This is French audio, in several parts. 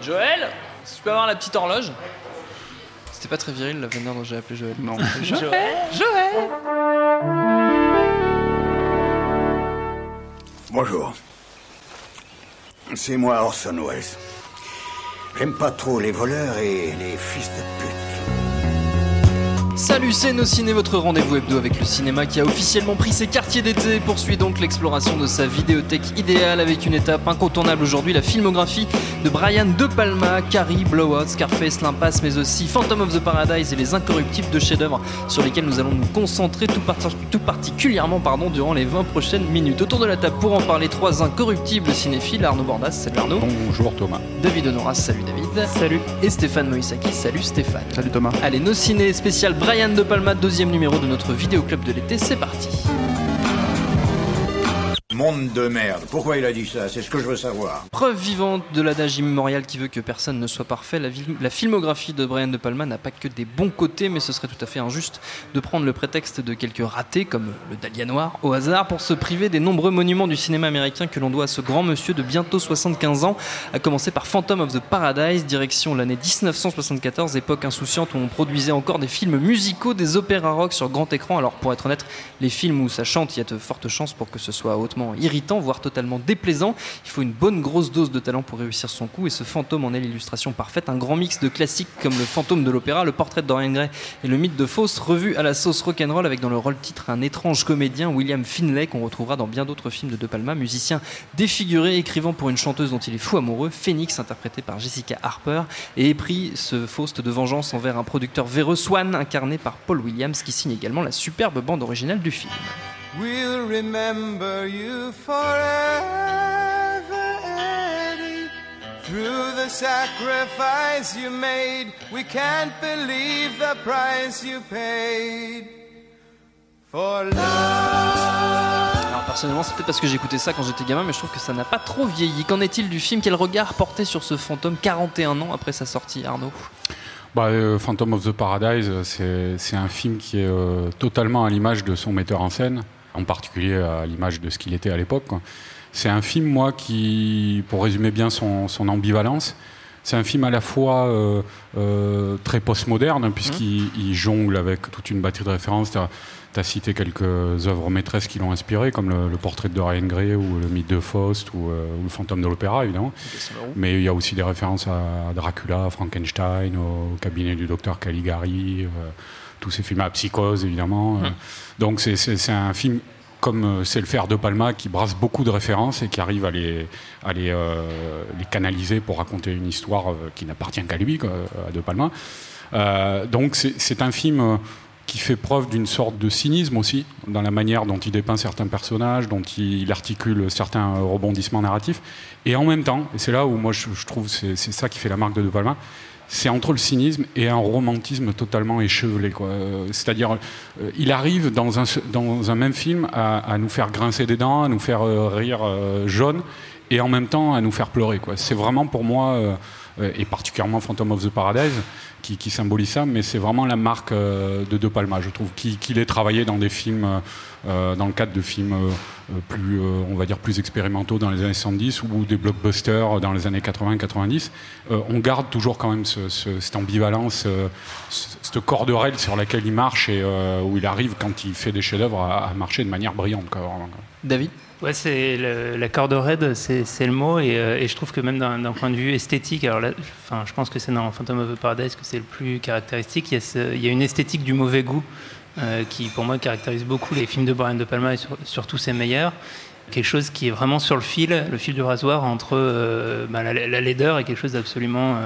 Joël, si tu peux avoir la petite horloge C'était pas très viril la manière dont j'ai appelé Joël. Non. Joël Joël Bonjour. C'est moi Orson Welles. J'aime pas trop les voleurs et les fils de pute. Salut, c'est Nos Ciné, votre rendez-vous hebdo avec le cinéma qui a officiellement pris ses quartiers d'été et poursuit donc l'exploration de sa vidéothèque idéale avec une étape incontournable aujourd'hui, la filmographie de Brian De Palma, Carrie, Blowout, Scarface, L'Impasse, mais aussi Phantom of the Paradise et Les Incorruptibles de chefs-d'œuvre sur lesquels nous allons nous concentrer tout, parti- tout particulièrement pardon, durant les 20 prochaines minutes. Autour de la table pour en parler, trois incorruptibles cinéphiles, Arnaud Bordas, salut Arnaud, Bonjour Thomas. David Honoras, salut David, salut, et Stéphane Moïsaki, salut Stéphane. Salut Thomas. Allez, nos ciné spécial Brian De Palma, deuxième numéro de notre vidéoclub de l'été, c'est parti. Monde de merde. Pourquoi il a dit ça? C'est ce que je veux savoir. Preuve vivante de l'adage immémorial qui veut que personne ne soit parfait, la, filmographie de Brian De Palma n'a pas que des bons côtés, mais ce serait tout à fait injuste de prendre le prétexte de quelques ratés, comme le Dahlia Noir, au hasard pour se priver des nombreux monuments du cinéma américain que l'on doit à ce grand monsieur de bientôt 75 ans, à commencer par Phantom of the Paradise, direction l'année 1974, époque insouciante où on produisait encore des films musicaux, des opéras rock sur grand écran. Alors pour être honnête, les films où ça chante, il y a de fortes chances pour que ce soit hautement irritant, voire totalement déplaisant. Il faut une bonne grosse dose de talent pour réussir son coup, et ce fantôme en est l'illustration parfaite. Un grand mix de classiques comme le fantôme de l'opéra, le portrait de Dorian Gray et le mythe de Faust, revu à la sauce rock'n'roll avec dans le rôle titre un étrange comédien, William Finlay, qu'on retrouvera dans bien d'autres films de De Palma, musicien défiguré, écrivant pour une chanteuse dont il est fou amoureux, Phoenix, interprété par Jessica Harper, et épris ce Faust de vengeance envers un producteur véreux, Swan, incarné par Paul Williams, qui signe également la superbe bande originale du film. We'll remember you forever, Eddie. Through the sacrifice you made, we can't believe the price you paid for love. Alors personnellement, c'est peut-être parce que j'écoutais ça quand j'étais gamin, mais je trouve que ça n'a pas trop vieilli. Qu'en est-il du film Quel regard portait sur ce fantôme 41 ans après sa sortie, Arnaud? Bah, euh, Phantom of the Paradise, c'est c'est un film qui est euh, totalement à l'image de son metteur en scène, en particulier à l'image de ce qu'il était à l'époque. C'est un film, moi, qui, pour résumer bien son, son ambivalence, c'est un film à la fois euh, euh, très postmoderne, puisqu'il il jongle avec toute une batterie de références. Tu as, cité quelques œuvres maîtresses qui l'ont inspiré, comme le, le portrait de Dorian Gray ou le mythe de Faust ou, euh, ou le fantôme de l'opéra, évidemment. Mais il y a aussi des références à Dracula, à Frankenstein, au cabinet du docteur Caligari, euh, tous ces films à Psychose, évidemment. Euh, Donc c'est- un film comme euh, c'est le faire de Palma qui brasse beaucoup de références et qui arrive à les, à les, euh, les canaliser pour raconter une histoire qui n'appartient qu'à lui, à De Palma. Euh, donc c'est un film qui fait preuve d'une sorte de cynisme aussi dans la manière dont il dépeint certains personnages, dont il articule certains rebondissements narratifs. Et en même temps, et c'est là où moi je, trouve c'est c'est ça qui fait la marque de De Palma, c'est entre le cynisme et un romantisme totalement échevelé. quoi. Euh, C'est-à-dire, euh, il arrive dans un, dans un même film à, nous faire grincer des dents, à nous faire euh, rire jaune, et en même temps à nous faire pleurer. quoi. C'est vraiment pour moi, et particulièrement Phantom of the Paradise, qui, qui symbolise ça, mais c'est vraiment la marque euh, de De Palma, je trouve, qui- qu'il ait travaillé dans des films, euh, euh, dans le cadre de films euh, euh, plus, euh, on va dire, plus expérimentaux dans les années 70 ou des blockbusters dans les années 80-90. Euh, on garde toujours quand même ce- ce- cette ambivalence, euh, ce- cette corde raide sur laquelle il marche et euh, où il arrive, quand il fait des chefs-d'œuvre, à, marcher de manière brillante. David? Ouais, c'est la corde raide, c'est le mot, et, euh, et je trouve que même d'un point de vue esthétique, alors là, enfin, je pense que c'est dans Phantom of the Paradise que c'est le plus caractéristique. Il y, a une esthétique du mauvais goût euh, qui, pour moi, caractérise beaucoup les films de Brian De Palma et sur- surtout ses meilleurs. Quelque chose qui est vraiment sur le fil, le fil du rasoir entre euh, bah, la, la laideur et quelque chose d'absolument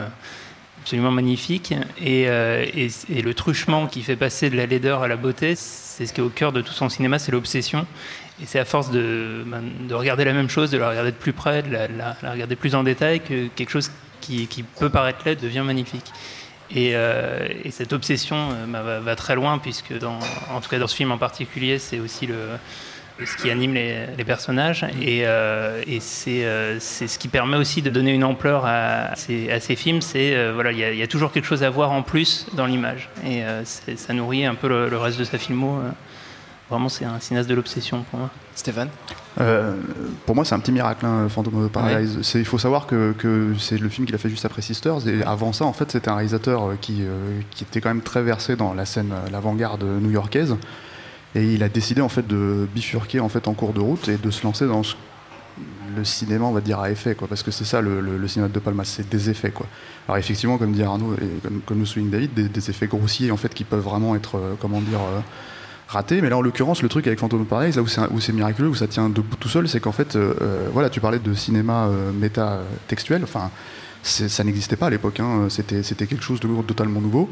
absolument magnifique. Et le truchement qui fait passer de la laideur à la beauté, c'est ce qui est au cœur de tout son cinéma, c'est l'obsession. Et c'est à force de, ben, de regarder la même chose, de la regarder de plus près, de la, regarder plus en détail, que quelque chose qui, peut paraître laid devient magnifique. Et, euh, et cette obsession euh, bah, va, très loin, puisque en tout cas dans ce film en particulier, c'est aussi ce qui anime les, personnages. Et, euh, c'est ce qui permet aussi de donner une ampleur à ces, films. C'est voilà, il y, a- toujours quelque chose à voir en plus dans l'image. Et ça nourrit un peu le, le reste de sa filmo. Vraiment, c'est un cinéaste de l'obsession pour moi. Stéphane Euh, pour moi, c'est un petit miracle, hein, Phantom of the Paradise. Il faut savoir que, que c'est le film qu'il a fait juste après Sisters. Et avant ça, en fait, c'était un réalisateur euh, qui, euh, qui était quand même très versé dans la scène, l'avant-garde new-yorkaise. Et il a décidé en fait de bifurquer en fait en cours de route et de se lancer dans ce- le cinéma, on va dire à effet, quoi. Parce que c'est ça le, le- le cinéma de Palma, c'est des effets, quoi. Alors effectivement, comme dit Arnaud et comme, comme nous souligne David, des, des effets grossiers en fait qui peuvent vraiment être, euh, comment dire. euh, raté. Mais là, en l'occurrence, le truc avec Phantom Paradise, là où c'est, miraculeux, où ça tient debout tout seul, c'est qu'en fait, euh, euh, voilà, tu parlais de cinéma euh, méta euh, textuel. Enfin, ça n'existait pas à l'époque. hein. C'était, c'était quelque chose de totalement nouveau.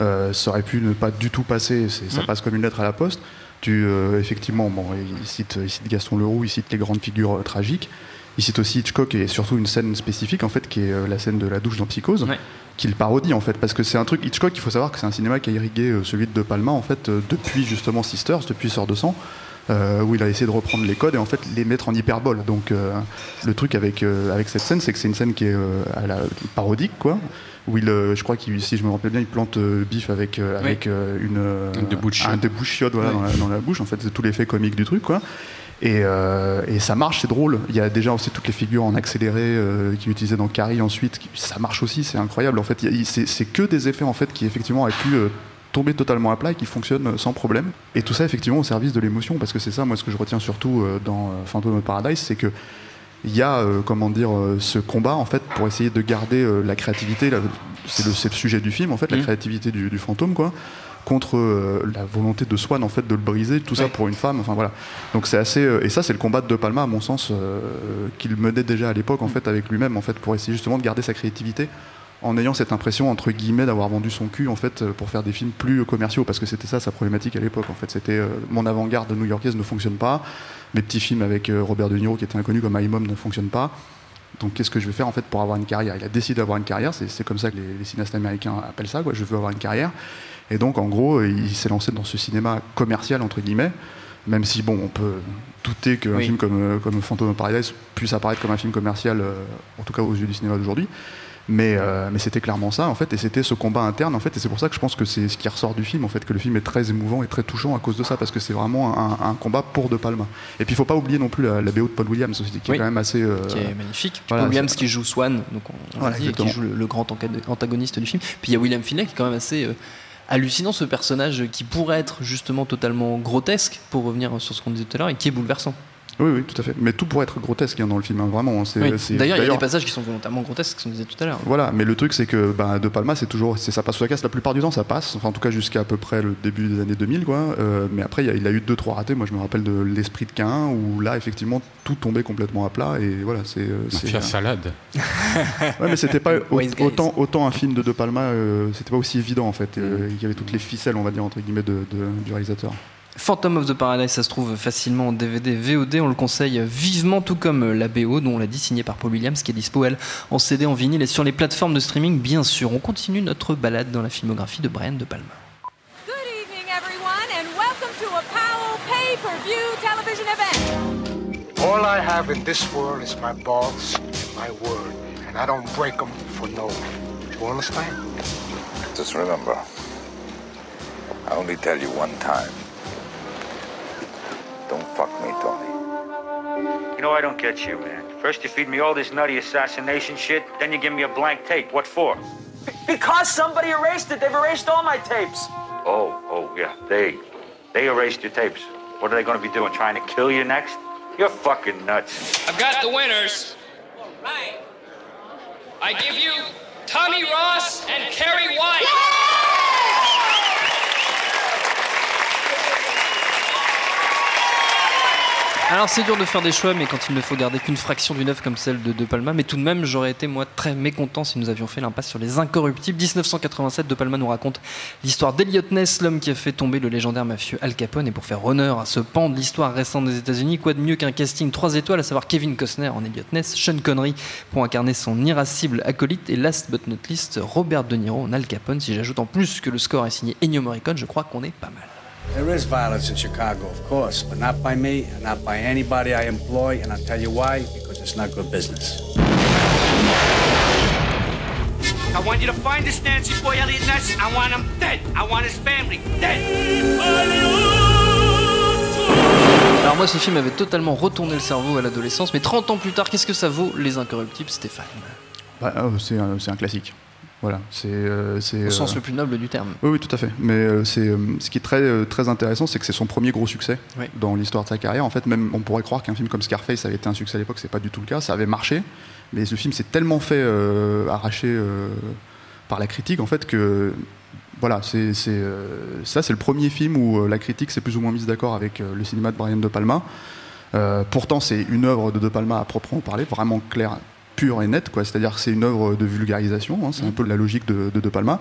Euh, ça aurait pu ne pas du tout passer. ça passe comme une lettre à la poste. Tu, effectivement, bon, il cite, il cite Gaston Leroux, il cite les grandes figures tragiques. Il cite aussi Hitchcock et surtout une scène spécifique en fait qui est euh, la scène de la douche dans Psychose Ouais. qu'il parodie en fait. Parce que c'est un truc Hitchcock il faut savoir que c'est un cinéma qui a irrigué euh, celui de De Palma en fait euh, depuis justement Sisters depuis Sœur de sang euh, où il a essayé de reprendre les codes et en fait les mettre en hyperbole. Donc euh, le truc avec euh, avec cette scène c'est que c'est une scène qui est à la parodique quoi où il je crois qu'il si je me rappelle bien il plante Biff avec avec une Un chiotte, voilà, Ouais. dans, la, dans la bouche en fait c'est tout l'effet comique du truc quoi et, euh, et ça marche, c'est drôle. Il y a déjà aussi toutes les figures en accéléré euh, qui utilisaient dans Carrie ensuite. qui- ça marche aussi, c'est incroyable. En fait, c'est que des effets en fait qui effectivement auraient pu euh, tomber totalement à plat et qui fonctionnent euh, sans problème. Et tout ça effectivement au service de l'émotion, parce que c'est ça, moi, ce que je retiens surtout euh, dans euh, Phantom of Paradise, c'est que il y a, euh, comment dire, euh, ce combat en fait pour essayer de garder euh, la créativité. C'est le, le sujet du film en fait, la Mhm. créativité du, du fantôme quoi contre euh, la volonté de Swan en fait de le briser tout ça Ouais. pour une femme enfin voilà donc c'est assez euh, et ça c'est le combat de De Palma à mon sens euh, qu'il menait déjà à l'époque en fait avec lui-même en fait pour essayer justement de garder sa créativité en ayant cette impression entre guillemets d'avoir vendu son cul en fait pour faire des films plus commerciaux parce que c'était ça sa problématique à l'époque en fait c'était euh, mon avant-garde new-yorkaise ne fonctionne pas mes petits films avec euh, Robert De Niro qui était inconnu comme Imom ne fonctionnent pas donc qu'est-ce que je vais faire en fait pour avoir une carrière? Il a décidé d'avoir une carrière, c'est c'est comme ça que les, les cinéastes américains appellent ça, quoi. je veux avoir une carrière. Et donc en gros, il s'est lancé dans ce cinéma commercial entre guillemets, même si bon, on peut douter qu'un Oui. film comme, euh, comme Phantom of Paradise puisse apparaître comme un film commercial, euh, en tout cas aux yeux du cinéma d'aujourd'hui. Mais, euh, mais c'était clairement ça en fait, et c'était ce combat interne en fait, et c'est pour ça que je pense que c'est ce qui ressort du film en fait, que le film est très émouvant et très touchant à cause de ça, parce que c'est vraiment un, un combat pour De Palma. Et puis il faut pas oublier non plus la, la BO de Paul Williams aussi, qui Oui. est quand même assez. euh, qui est magnifique. voilà, Paul Williams qui joue Swan, donc on, on Voilà, dit, et qui joue le, le grand antagoniste du film. Puis il y a William Finney qui est quand même assez hallucinant, ce personnage qui pourrait être justement totalement grotesque, pour revenir sur ce qu'on disait tout à l'heure, et qui est bouleversant. Oui, oui, tout à fait. Mais tout pourrait être grotesque hein, dans le film, hein, vraiment. c'est- Oui. c'est- D'ailleurs, il y a des passages qui sont volontairement grotesques, ce qu'on disait tout à l'heure. Voilà, mais le truc c'est que bah, De Palma c'est toujours, c'est ça passe sous la casse la plupart du temps ça passe, enfin en tout cas jusqu'à à peu près le début des années 2000 quoi. Euh, mais après il y a, il a eu deux trois ratés. Moi je me rappelle de l'esprit de Cain où là effectivement tout tombait complètement à plat et voilà c'est. euh, c'est Mafia Salade. Ouais mais c'était pas autant autant un film de De Palma, euh, c'était pas aussi évident en fait. Euh, Il y avait toutes les ficelles on va dire entre guillemets de, de- du réalisateur. Phantom of the Paradise, ça se trouve facilement en DVD, VOD, on le conseille vivement, tout comme la BO, dont on l'a dit, signée par Paul Williams, qui est dispo, elle, en CD, en vinyle et sur les plateformes de streaming, bien sûr. On continue notre balade dans la filmographie de Brian De Palma. Good evening, everyone, and welcome to a Powell pay-per-view television event. All I have in this world is my balls and my word, and I don't break them for no one. You understand? Just remember, I only tell you one time. Don't fuck me, Tony. You know, I don't get you, man. First you feed me all this nutty assassination shit, then you give me a blank tape. What for? Because somebody erased it. They've erased all my tapes. Oh, oh, yeah, they. They erased your tapes. What are they gonna be doing? Trying to kill you next? You're fucking nuts. I've got the winners. All right. I give you Tommy Ross and Kerry White. Alors c'est dur de faire des choix, mais quand il ne faut garder qu'une fraction d'une œuvre comme celle de De Palma, mais tout de même j'aurais été moi très mécontent si nous avions fait l'impasse sur les incorruptibles. 1987, De Palma nous raconte l'histoire d'Eliot Ness, l'homme qui a fait tomber le légendaire mafieux Al Capone. Et pour faire honneur à ce pan de l'histoire récente des États-Unis, quoi de mieux qu'un casting 3 étoiles, à savoir Kevin Costner en Elliot Ness, Sean Connery pour incarner son irascible acolyte et last but not least Robert De Niro en Al Capone. Si j'ajoute en plus que le score est signé Ennio Morricone, je crois qu'on est pas mal. There is violence in Chicago, of course, but not by me and not by anybody I employ, and I'll tell you why, because it's not good business. I want you to find this Nancy boy Elliot Ness. I want him dead. I want his family dead. Alors moi ce film avait totalement retourné le cerveau à l'adolescence, mais 30 ans plus tard, qu'est-ce que ça vaut Les Incorruptibles, Stéphane? Bah, euh, c'est un, c'est un classique. Voilà, c'est euh, Au sens euh, le plus noble du terme. Oui, oui, tout à fait. Mais euh, c'est ce qui est très très intéressant, c'est que c'est son premier gros succès Oui. dans l'histoire de sa carrière. En fait, même on pourrait croire qu'un film comme Scarface avait été un succès à l'époque, c'est pas du tout le cas. Ça avait marché, mais ce film s'est tellement fait arracher par la critique en fait que voilà, c'est ça, c'est le premier film où la critique s'est plus ou moins mise d'accord avec le cinéma de Brian De Palma. Pourtant, c'est une œuvre de De Palma à proprement parler, vraiment claire, pure et nette. quoi. C'est-à-dire que c'est une œuvre de vulgarisation. hein, c'est un peu la logique de De, de Palma.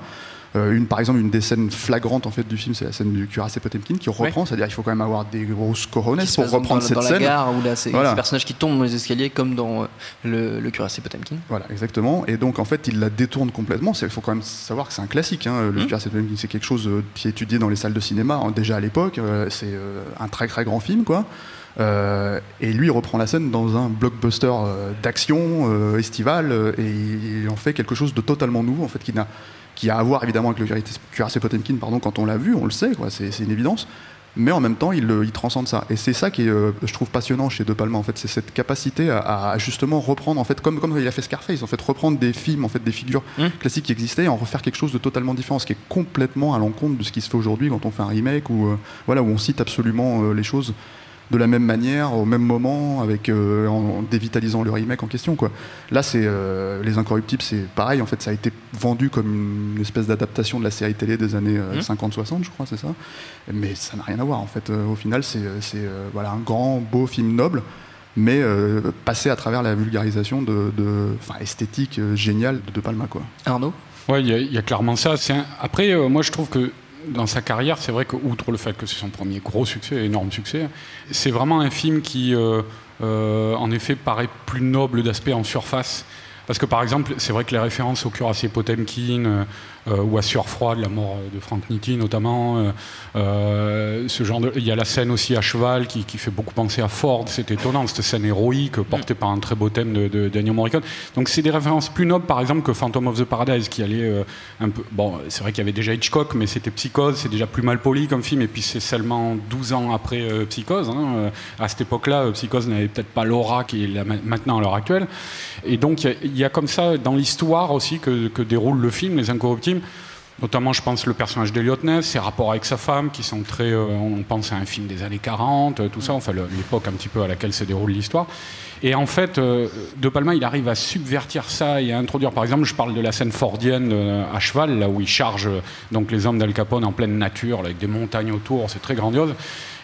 Euh, une, par exemple, une des scènes flagrantes en fait du film, c'est la scène du cuirassé Potemkin qui reprend. C'est-à-dire qu'il faut quand même avoir des grosses se pour reprendre dans, cette dans scène. la gare où là c'est Voilà. ces personnages qui tombent dans les escaliers comme dans euh, le, le cuirassé Potemkin. Voilà, exactement. Et donc, en fait, il la détourne complètement. Il faut quand même savoir que c'est un classique. hein. Le Mhm. Cuirassé Potemkin, c'est quelque chose euh, qui est étudié dans les salles de cinéma hein, déjà à l'époque. Euh, c'est un très très grand film, quoi. Euh, et lui, il reprend la scène dans un blockbuster euh, d'action euh, estival euh, et il en fait quelque chose de totalement nouveau, en fait, qui a à voir évidemment avec le Cuirassé- Potemkin, pardon, quand on l'a vu, on le sait, quoi. C'est c'est une évidence. Mais en même temps, il, il transcende ça. Et c'est ça qui est, je trouve, passionnant chez De Palma. En fait, c'est cette capacité à, à justement reprendre, en fait, comme, comme il a fait Scarface, en fait, reprendre des films, en fait, des figures classiques qui existaient, et en refaire quelque chose de totalement différent, ce qui est complètement à l'encontre de ce qui se fait aujourd'hui quand on fait un remake ou voilà où on cite absolument les choses de la même manière, au même moment, avec euh, en, en dévitalisant le remake en question. Quoi. Là, c'est euh, les Incorruptibles, c'est pareil. En fait, ça a été vendu comme une espèce d'adaptation de la série télé des années euh, Mhm. 50-60, je crois, c'est ça. Mais ça n'a rien à voir. En fait, Euh, au final, c'est euh, voilà un grand, beau film noble. Mais euh, passé à travers la vulgarisation de, de- enfin, esthétique euh, géniale de De Palma, quoi. Arnaud? Ouais, il y, a- il y a clairement ça. Un- Après, euh, moi, je trouve que dans sa carrière, c'est vrai que, outre le fait que c'est son premier gros succès, énorme succès, c'est vraiment un film qui, euh, euh, en effet, paraît plus noble d'aspect en surface. Parce que, par exemple, c'est vrai que les références au cuirassé Potemkin euh, euh, ou à Sueur froide, la mort de Frank Nitti notamment, euh, euh, ce genre de... il y a la scène aussi à cheval qui, qui fait beaucoup penser à Ford. C'est étonnant, cette scène héroïque portée par un très beau thème de, de Daniel Morricone. Donc, c'est des références plus nobles, par exemple, que Phantom of the Paradise, qui allait euh, un peu. Bon, c'est vrai qu'il y avait déjà Hitchcock, mais c'était Psychose, c'est déjà plus mal poli comme film, et puis c'est seulement 12 ans après euh, Psychose. hein. Euh, À cette époque-là, euh, Psychose n'avait peut-être pas l'aura a ma- maintenant à l'heure actuelle. Et donc, il y a- y, a comme ça, dans l'histoire aussi, que, que déroule le film, Les Incorruptibles. Notamment, je pense, le personnage d'Eliot Ness, ses rapports avec sa femme, qui sont très. euh, on pense à un film des années 40, euh, tout ça, enfin, l'époque un petit peu à laquelle se déroule l'histoire. Et en fait, euh, De Palma, il arrive à subvertir ça et à introduire. Par exemple, je parle de la scène fordienne euh, à cheval, là où il charge donc les hommes d'Al Capone en pleine nature, là, avec des montagnes autour, c'est très grandiose.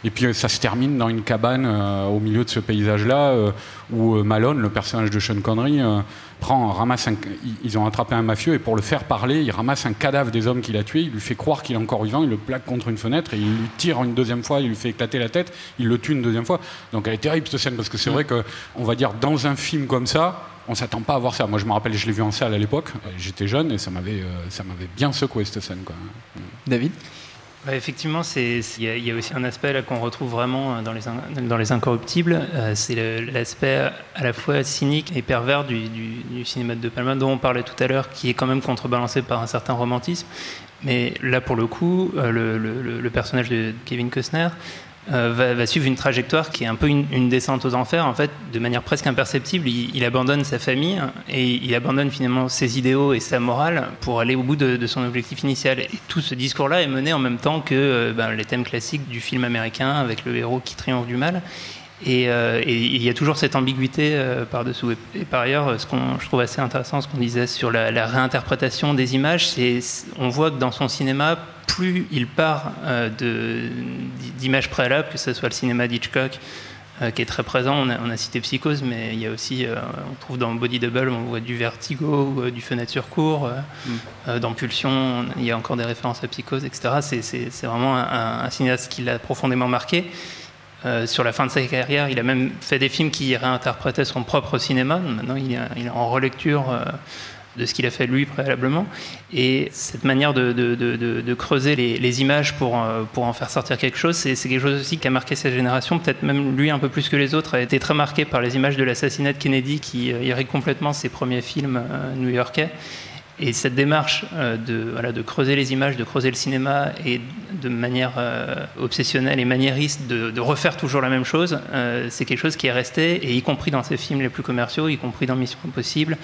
Et puis euh, ça se termine dans une cabane euh, au milieu de ce paysage-là, euh, où Malone, le personnage de Sean Connery, euh, prend, ramasse un, ils- ont attrapé un mafieux et pour le faire parler, il ramasse un cadavre des hommes qu'il a tués, il lui fait croire qu'il est encore vivant, il le plaque contre une fenêtre et il lui tire une deuxième fois, il lui fait éclater la tête, il le tue une deuxième fois. Donc elle est terrible cette scène parce que c'est vrai que, on va dire, dans un film comme ça, on s'attend pas à voir ça. Moi, je me rappelle, je l'ai vu en salle à l'époque. J'étais jeune et ça m'avait, euh, ça m'avait bien secoué cette scène. Quoi. David? Ouais, effectivement, il y, a- aussi un aspect qu'on retrouve vraiment euh, dans les, incorruptibles. euh, c'est l'aspect à la fois cynique et pervers du, cinéma de De Palma dont on parlait tout à l'heure, qui est quand même contrebalancé par un certain romantisme. Mais là, pour le coup, euh, le- le personnage de Kevin Costner euh, va, suivre une trajectoire qui est un peu une, descente aux enfers. En fait, de manière presque imperceptible, il, abandonne sa famille et il abandonne finalement ses idéaux et sa morale pour aller au bout de, son objectif initial. Et tout ce discours-là est mené en même temps que euh, ben, les thèmes classiques du film américain avec le héros qui triomphe du mal. Et, euh, il y a toujours cette ambiguïté par-dessous. Et, et par ailleurs, ce qu'on je trouve assez intéressant, ce qu'on disait sur la, la réinterprétation des images, c'est on voit que dans son cinéma, plus il part euh, d'images préalables, que ce soit le cinéma d'Hitchcock euh, qui est très présent. On a, on a cité Psychose, mais il y a aussi, euh, on trouve dans Body Double, on voit du vertigo, ou, du fenêtre sur cours. Mm. dans Pulsion, il y a encore des références à Psychose, etc. C'est- vraiment un, un cinéaste qui l'a profondément marqué. Euh, sur la fin de sa carrière, il a même fait des films qui réinterprétaient son propre cinéma. Maintenant, il est, il est en relecture euh, de ce qu'il a fait lui préalablement. Et cette manière de, creuser les, images pour, euh, pour en faire sortir quelque chose, c'est quelque chose aussi qui a marqué sa génération. Peut-être même lui un peu plus que les autres a été très marqué par les images de l'assassinat de Kennedy qui euh, irriguent complètement ses premiers films euh, new-yorkais. Et cette démarche euh, de, voilà, de creuser les images, de creuser le cinéma et de manière euh, obsessionnelle et maniériste de, de refaire toujours la même chose, euh, c'est quelque chose qui est resté, et y compris dans ses films les plus commerciaux, y compris dans Mission Impossible,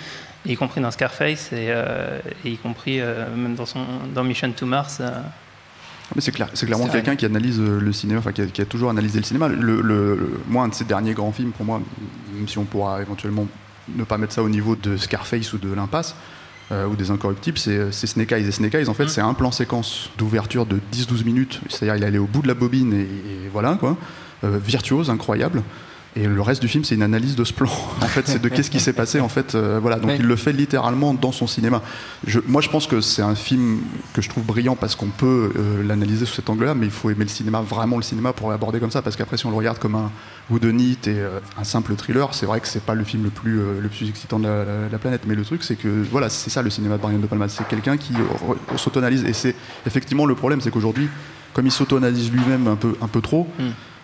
y compris dans Scarface, et, euh, et y compris même dans, son, dans Mission to Mars. Mais c'est clair, c'est clairement quelqu'un qui analyse le cinéma, enfin qui a, qui a toujours analysé le cinéma. Le, le- le- moi, un de ses derniers grands films, pour moi, même si on pourra éventuellement ne pas mettre ça au niveau de Scarface ou de l'Impasse euh, ou des Incorruptibles, c'est c'est Snake Eyes. Et Snake Eyes, en fait, c'est un plan séquence d'ouverture de 10-12 minutes. C'est-à-dire, il allait au bout de la bobine et, et voilà quoi, Euh, virtuose, incroyable. Et le reste du film, c'est une analyse de ce plan. En fait, c'est de qu'est-ce qui s'est passé. En fait, euh, voilà. Donc, il le fait littéralement dans son cinéma. Je- moi, je pense que c'est un film que je trouve brillant parce qu'on peut euh, l'analyser sous cet angle-là, mais il faut aimer le cinéma, vraiment le cinéma, pour l'aborder comme ça. Parce qu'après, si on le regarde comme un Whodunit et euh, un simple thriller, c'est vrai que c'est pas le film le plus, le plus excitant de la, la- la planète. Mais le truc, c'est que voilà, c'est ça le cinéma de Brian De Palma. C'est quelqu'un qui s'auto-analyse. Et c'est effectivement le problème, c'est qu'aujourd'hui, comme il s'auto-analyse lui-même un peu, un peu trop,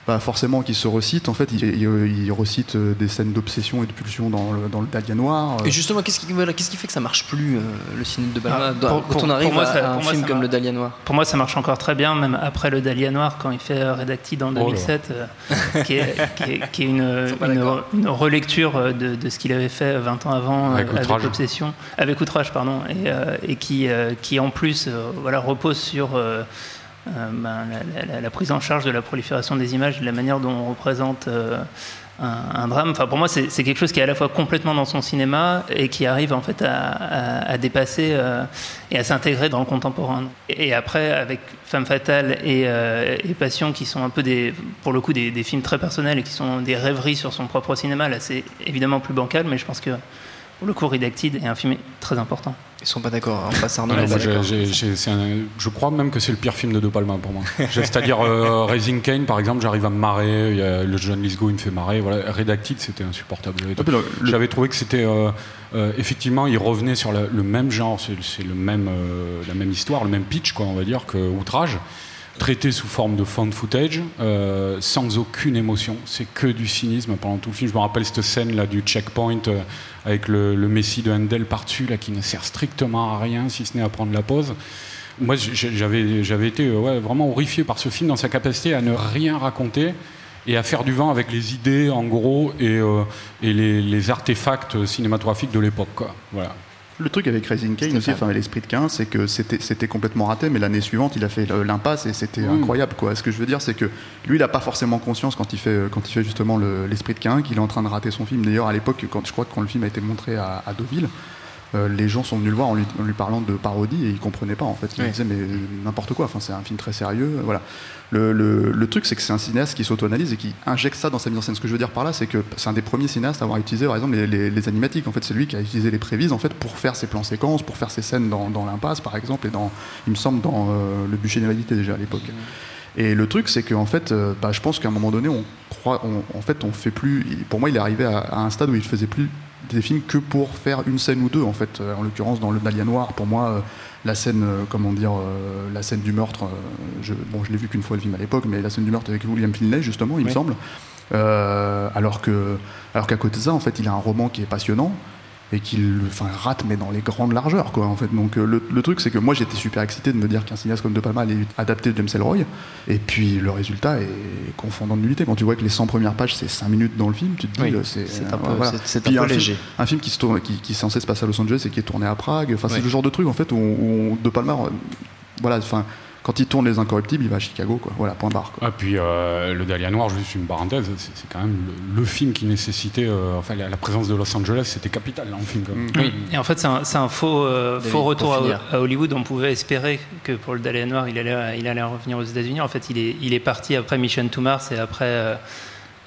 bah forcément qu'il se recite. En fait, il, il- il recite euh, des scènes d'obsession et de pulsion dans le, dans le Dahlia Noir. euh, Et justement, qu'est-ce qui, voilà, qu'est-ce qui fait que ça marche plus, euh, le cinéma de Balma, Ah, dans- pour- quand pour- on arrive moi, à, ça- à un moi, film comme marche. Le Dahlia Noir Pour moi, ça marche encore très bien, même après le Dahlia Noir, quand il fait euh, Redacted en Oh là. 2007, euh, qui, est, qui est- qui est une, une- une relecture de, de ce qu'il avait fait 20 ans avant euh, Avec. Obsession, avec Outrage, pardon, et, euh, et qui, euh, qui en plus euh, voilà, repose sur euh, euh, ben, la, prise en charge de la prolifération des images, de la manière dont on représente euh, un, drame. Enfin, pour moi, c'est quelque chose qui est à la fois complètement dans son cinéma et qui arrive en fait à, dépasser euh, et à s'intégrer dans le contemporain. Et après, avec Femme fatale et, et Passion, qui sont un peu des, pour le coup, des, des films très personnels et qui sont des rêveries sur son propre cinéma, là, c'est évidemment plus bancal, mais je pense que pour le coup, Redacted est un film très important. Ils sont pas d'accord. En face, Arnaud, Non, moi, c'est un- je crois même que c'est le pire film de De Palma pour moi. C'est-à-dire euh, Raising Kane, par exemple, j'arrive à me marrer. Il y a le John Lithgow, il me fait marrer. Voilà. Redacted, c'était insupportable. J'avais- Ah, J'avais trouvé que c'était euh, euh, effectivement, il revenait sur le, le même genre, c'est le même, euh, la même histoire, le même pitch, quoi, on va dire, que Outrage. Traité sous forme de found footage, euh, sans aucune émotion. C'est que du cynisme pendant tout le film. Je me rappelle cette scène là du checkpoint euh, avec le, le Messi de Handel par-dessus, là, qui ne sert strictement à rien, si ce n'est à prendre la pause. Moi, j'avais j'avais été euh, vraiment horrifié par ce film dans sa capacité à ne rien raconter et à faire du vent avec les idées, en gros, et, les, artefacts cinématographiques de l'époque. Voilà. Le truc avec Raising Kane aussi, enfin l'esprit de 15, c'est que c'était complètement raté, mais l'année suivante, il a fait le- l'impasse et c'était Mm. incroyable. Quoi. Ce que je veux dire, c'est que lui, il n'a pas forcément conscience quand il fait, quand il fait justement le- l'esprit de 15 qu'il est en train de rater son film. D'ailleurs, à l'époque, quand je crois que quand le film a été montré à, à Deauville, euh, les gens sont venus le voir en lui, en lui parlant de parodie et ils comprenaient pas en fait. Ils Oui. disaient mais euh, n'importe quoi. Enfin, c'est un film très sérieux. euh, Voilà. Le, le- le truc, c'est que c'est un cinéaste qui s'auto-analyse et qui injecte ça dans sa mise en scène. Ce que je veux dire par là, c'est que c'est un des premiers cinéastes à avoir utilisé, par exemple, les, les- les animatiques. En fait, c'est lui qui a utilisé les prévises en fait pour faire ses plans séquences, pour faire ses scènes dans, dans l'impasse, par exemple, et dans, il me semble, dans euh, le bûcher d'invalidité déjà à l'époque. Et le truc, c'est qu'en fait, euh, bah, je pense qu'à un moment donné, on croit, on- en fait, on fait plus. Pour moi, il est arrivé à, à un stade où il faisait plus des films que pour faire une scène ou deux. En fait, Euh, en l'occurrence, dans le Dahlia Noir, pour moi, euh, la scène, euh, comment dire, la scène du meurtre. je, bon, je l'ai vu qu'une fois le film à l'époque, mais la scène du meurtre avec William Finlay, justement, il me semble. Euh, alors que, alors qu'à côté de ça, en fait, il a un roman qui est passionnant et qu'il enfin, rate mais dans les grandes largeurs quoi en fait donc euh, le, le truc c'est que moi j'étais super excité de me dire qu'un cinéaste comme De Palma allait adapter James Ellroy et puis le résultat est confondant de nullité quand tu vois que les 100 premières pages c'est 5 minutes dans le film tu te dis Oui, euh, c'est c'est un euh, peu- voilà. c'est- c'est un peu film- léger. un film qui, se tourne, qui, qui est censé se passer à Los Angeles et qui est tourné à Prague enfin c'est Oui. le genre de truc en fait où, où De Palma voilà enfin quand il tourne Les Incorruptibles il va à Chicago quoi voilà point barre quoi. Ah, puis euh, le Dahlia Noir, juste une parenthèse, c'est c'est quand même le, le film qui nécessitait, euh, enfin la, la présence de Los Angeles, c'était capital dans le film. quand même. Oui. Et en fait, c'est un, c'est un faux, euh, faux retour à, à Hollywood. On pouvait espérer que pour le Dahlia Noir, il allait, il allait revenir aux États-Unis. En fait, il est, il est parti après Mission to Mars et après,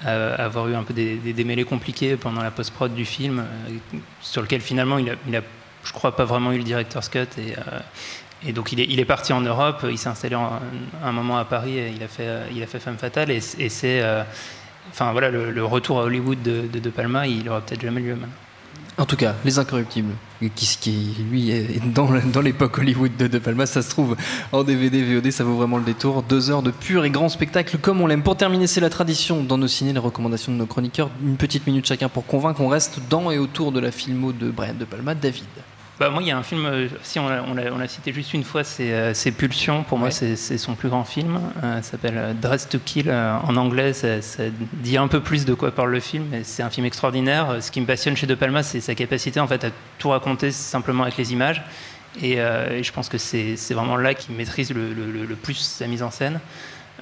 euh, avoir eu un peu des, des démêlés compliqués pendant la post-prod du film, euh, sur lequel finalement il a, il a, je crois, pas vraiment eu le director's cut. Et, euh, et donc il est, parti en Europe, il s'est installé en- un moment à Paris il a fait, il a fait Femme Fatale. Et, c'est. euh, Enfin voilà, le, retour à Hollywood de De, Palma, il aura peut-être jamais lieu maintenant. En tout cas, Les Incorruptibles, qui, qui lui est dans, dans l'époque Hollywood de De Palma, ça se trouve en DVD, VOD, ça vaut vraiment le détour. Deux heures de pur et grand spectacle comme on l'aime. Pour terminer, c'est la tradition dans nos ciné, les recommandations de nos chroniqueurs. Une petite minute chacun pour convaincre. On reste dans et autour de la filmo de Brian De Palma. David. Bah, moi, il y a un film, euh, si on l'a cité juste une fois, c'est euh, Pulsion. Pour moi, c'est son plus grand film. Euh, ça s'appelle euh, Dress to Kill. En anglais, ça, ça dit un peu plus de quoi parle le film. mais C'est un film extraordinaire. Ce qui me passionne chez De Palma, c'est sa capacité en fait, à tout raconter simplement avec les images. Et, euh, et je pense que c'est vraiment là qu'il maîtrise le, le- le- le plus sa mise en scène.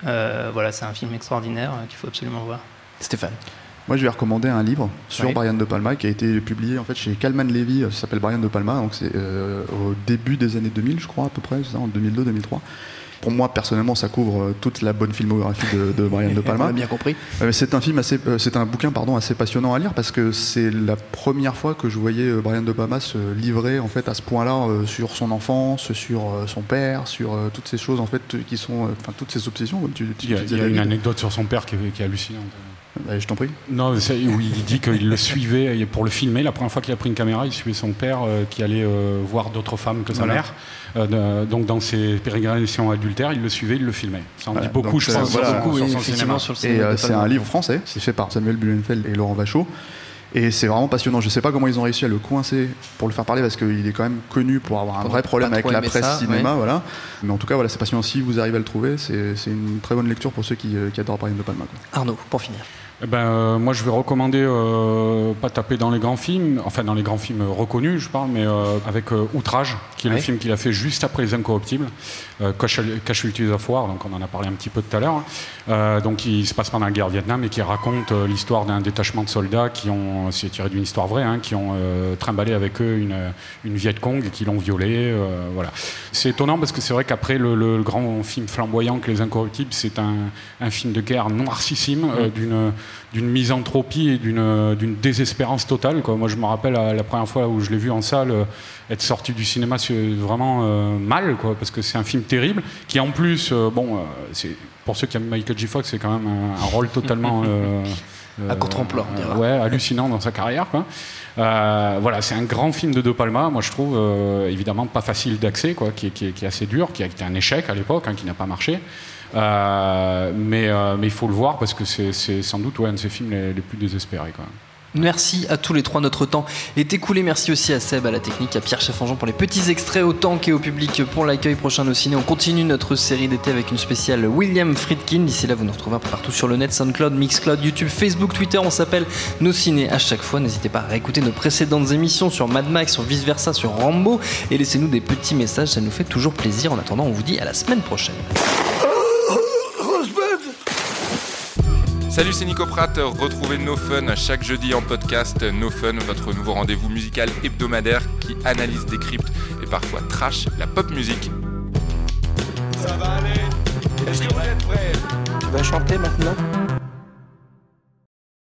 Euh, voilà, c'est un film extraordinaire qu'il faut absolument voir. Stéphane. Moi, je vais recommander un livre sur Oui. Brian De Palma qui a été publié en fait chez Calman Levy. Ça s'appelle Brian De Palma. Donc, c'est euh, au début des années 2000, je crois, à peu près, ça, en 2002-2003. Pour moi, personnellement, ça couvre euh, toute la bonne filmographie de, de Brian De Palma. On a bien compris. Euh, c'est un film assez, euh, c'est un bouquin pardon assez passionnant à lire parce que c'est la première fois que je voyais euh, Brian De Palma se livrer en fait à ce point-là euh, sur son enfance, sur euh, son père, sur euh, toutes ces choses en fait euh, qui sont, euh, enfin toutes ces obsessions comme tu, tu- Il y a, tu disais, il y a une anecdote sur son père qui est, qui est hallucinante. Bah, je t'en prie. Non, où il dit qu'il le suivait pour le filmer. La première fois qu'il a pris une caméra, il suivait son père euh, qui allait euh, voir d'autres femmes que sa Voilà. mère. Euh, donc dans ses pérégrinations adultères, il le suivait, il le filmait. Ça en Voilà, dit beaucoup, donc, je pense, voilà. sur, son- sur son effectivement, cinéma. sur le Et euh, c'est un livre français, c'est fait par Samuel Blumenfeld et Laurent Vachaud. Et c'est vraiment passionnant. Je sais pas comment ils ont réussi à le coincer pour le faire parler parce qu'il est quand même connu pour avoir un Pour vrai problème avec la presse ça, cinéma. ouais. Voilà. Mais en tout cas, voilà, c'est passionnant. Si vous arrivez à le trouver, c'est une très bonne lecture pour ceux qui, qui adorent Brian De Palma. quoi. Arnaud, pour finir. Eh ben, euh, moi, je vais recommander euh, pas taper dans les grands films, enfin dans les grands films reconnus, je parle, mais euh, avec euh, Outrage, qui est Ouais. le film qu'il a fait juste après Les Incorruptibles, euh, Casual- Casualties of War, donc on en a parlé un petit peu tout à l'heure. Euh, donc il se passe pendant la guerre Vietnam et qui raconte euh, l'histoire d'un détachement de soldats qui ont, c'est tiré d'une histoire vraie, hein, qui ont euh, trimballé avec eux une, une Viet Cong et qui l'ont violée. euh, voilà. C'est étonnant parce que c'est vrai qu'après le, le grand film flamboyant que Les Incorruptibles, c'est un, un film de guerre noircissime, euh, d'une d'une misanthropie et d'une d'une désespérance totale. Quoi. Moi, je me rappelle à la première fois où je l'ai vu en salle, euh, être sorti du cinéma vraiment euh, mal, quoi, parce que c'est un film terrible, qui en plus, euh, bon, euh, c'est pour ceux qui aiment Michael J. Fox, c'est quand même un, un rôle totalement euh, À contre-emploi, ouais, hallucinant dans sa carrière. Quoi. Euh, voilà, c'est un grand film de De Palma, moi je trouve euh, évidemment pas facile d'accès, quoi, qui, qui est assez dur, qui a été un échec à l'époque, hein, qui n'a pas marché. Euh, mais, euh, mais il faut le voir parce que c'est sans doute ouais, un de ses films les, plus désespérés. Quoi. Merci à tous les trois, notre temps est écoulé. Merci aussi à Seb, à la technique, à Pierre Chaffangeon pour les petits extraits, autant qu'au public pour l'accueil prochain de ciné. On continue notre série d'été avec une spéciale William Friedkin. D'ici là, vous nous peu partout sur le net, SoundCloud, Mixcloud, YouTube, Facebook, Twitter. On s'appelle Nos Ciné à chaque fois. N'hésitez pas à réécouter nos précédentes émissions sur Mad Max, sur Vice Versa, sur Rambo. Et laissez-nous des petits messages, ça nous fait toujours plaisir. En attendant, on vous dit à la semaine prochaine. Salut, c'est Nico Pratt. Retrouvez No Fun chaque jeudi en podcast. No Fun, votre nouveau rendez-vous musical hebdomadaire qui analyse, décrypte et parfois trash la pop musique. Ça va aller Est-ce que vous êtes prêts? Tu vas chanter maintenant?